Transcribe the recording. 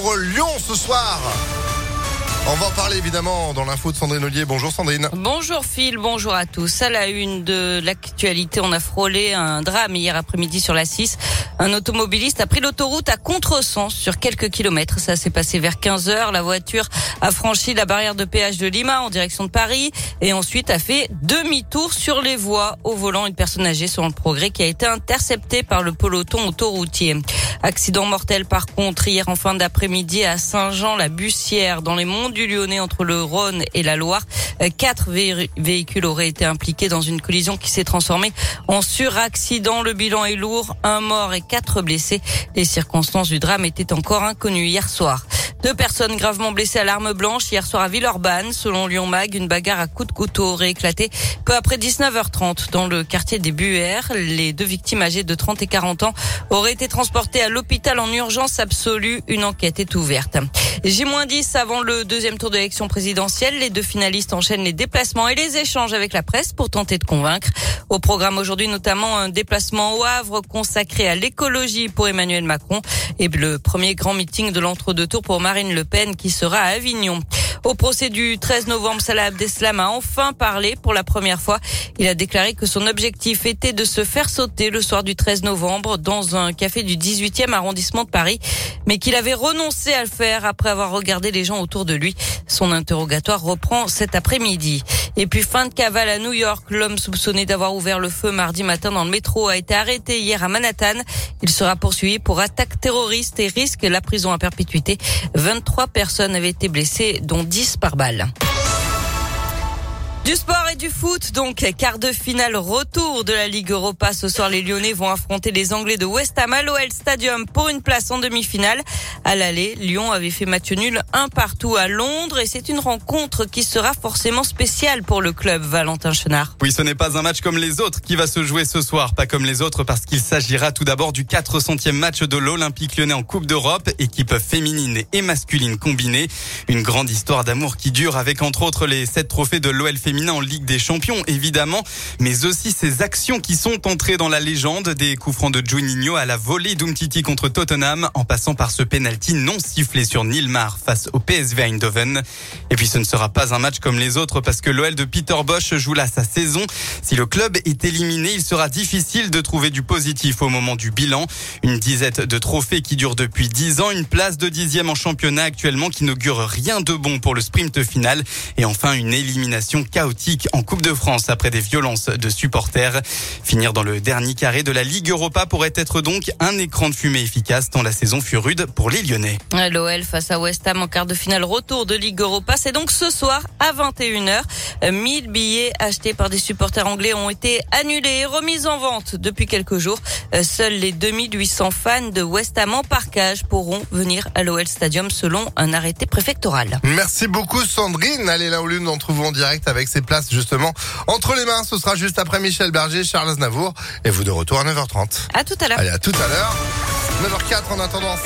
pour Lyon ce soir. On va en parler évidemment dans l'info de Sandrine Ollier. Bonjour Sandrine. Bonjour Phil, bonjour à tous. À la une de l'actualité, on a frôlé un drame hier après-midi sur la 6. Un automobiliste a pris l'autoroute à contresens sur quelques kilomètres. Ça s'est passé vers 15 heures. La voiture a franchi la barrière de péage de Lima en direction de Paris et ensuite a fait demi-tour sur les voies au volant une personne âgée sur le progrès qui a été interceptée par le peloton autoroutier. Accident mortel par contre hier en fin d'après-midi à Saint-Jean-la-Bussière dans les monts du Lyonnais entre le Rhône et la Loire. Euh, quatre véhicules auraient été impliqués dans une collision qui s'est transformée en suraccident. Le bilan est lourd, un mort et quatre blessés. Les circonstances du drame étaient encore inconnues hier soir. Deux personnes gravement blessées à l'arme blanche hier soir à Villeurbanne. Selon Lyon Mag, une bagarre à coups de couteau aurait éclaté peu après 19h30 dans le quartier des Buères. Les deux victimes âgées de 30 et 40 ans auraient été transportées à l'hôpital en urgence absolue. Une enquête est ouverte. J-10 avant le deuxième tour de l'élection présidentielle. Les deux finalistes enchaînent les déplacements et les échanges avec la presse pour tenter de convaincre. Au programme aujourd'hui, notamment un déplacement au Havre consacré à l'écologie pour Emmanuel Macron et le premier grand meeting de l'entre-deux tours pour Marine Le Pen qui sera à Avignon. Au procès du 13 novembre, Salah Abdeslam a enfin parlé pour la première fois. Il a déclaré que son objectif était de se faire sauter le soir du 13 novembre dans un café du 18e arrondissement de Paris, mais qu'il avait renoncé à le faire après avoir regardé les gens autour de lui. Son interrogatoire reprend cet après-midi. Et puis fin de cavale à New York, l'homme soupçonné d'avoir ouvert le feu mardi matin dans le métro a été arrêté hier à Manhattan. Il sera poursuivi pour attaque terroriste et risque la prison à perpétuité. 23 personnes avaient été blessées, dont 10 par balle. Du sport et du foot, donc quart de finale retour de la Ligue Europa. Ce soir, les Lyonnais vont affronter les Anglais de West Ham à l'OL Stadium pour une place en demi-finale. À l'aller, Lyon avait fait match nul un partout à Londres et c'est une rencontre qui sera forcément spéciale pour le club Valentin Chenard. Oui, ce n'est pas un match comme les autres qui va se jouer ce soir, pas comme les autres parce qu'il s'agira tout d'abord du 400e match de l'Olympique Lyonnais en Coupe d'Europe, équipe féminine et masculine combinée. Une grande histoire d'amour qui dure avec entre autres les sept trophées de l'OL féminin en Ligue des Champions, évidemment, mais aussi ses actions qui sont entrées dans la légende des coups francs de Juninho à la volée d'Umtiti contre Tottenham, en passant par ce penalty non sifflé sur Nilmar face au PSV Eindhoven. Et puis ce ne sera pas un match comme les autres parce que l'OL de Peter Bosch joue là sa saison. Si le club est éliminé, il sera difficile de trouver du positif au moment du bilan. Une dizaine de trophées qui durent depuis dix ans, une place de dixième en championnat actuellement qui n'augure rien de bon pour le sprint final et enfin une élimination chaotique en Coupe de France après des violences de supporters. Finir dans le dernier carré de la Ligue Europa pourrait être donc un écran de fumée efficace tant la saison fut rude pour les Lyonnais. L'OL face à West Ham en quart de finale retour de Ligue Europa, c'est donc ce soir à 21h. 1000 billets achetés par des supporters anglais ont été annulés et remis en vente depuis quelques jours. Seuls les 2800 fans de West Ham en parcage pourront venir à l'OL Stadium selon un arrêté préfectoral. Merci beaucoup Sandrine. Allez là où l'une d'entre vous en direct avec ses places justement entre les mains. Ce sera juste après Michel Berger, Charles Aznavour et vous de retour à 9h30. À tout à l'heure. Allez, à tout à l'heure. 9h04 en attendant, c'est